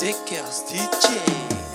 Ezequiel DJ.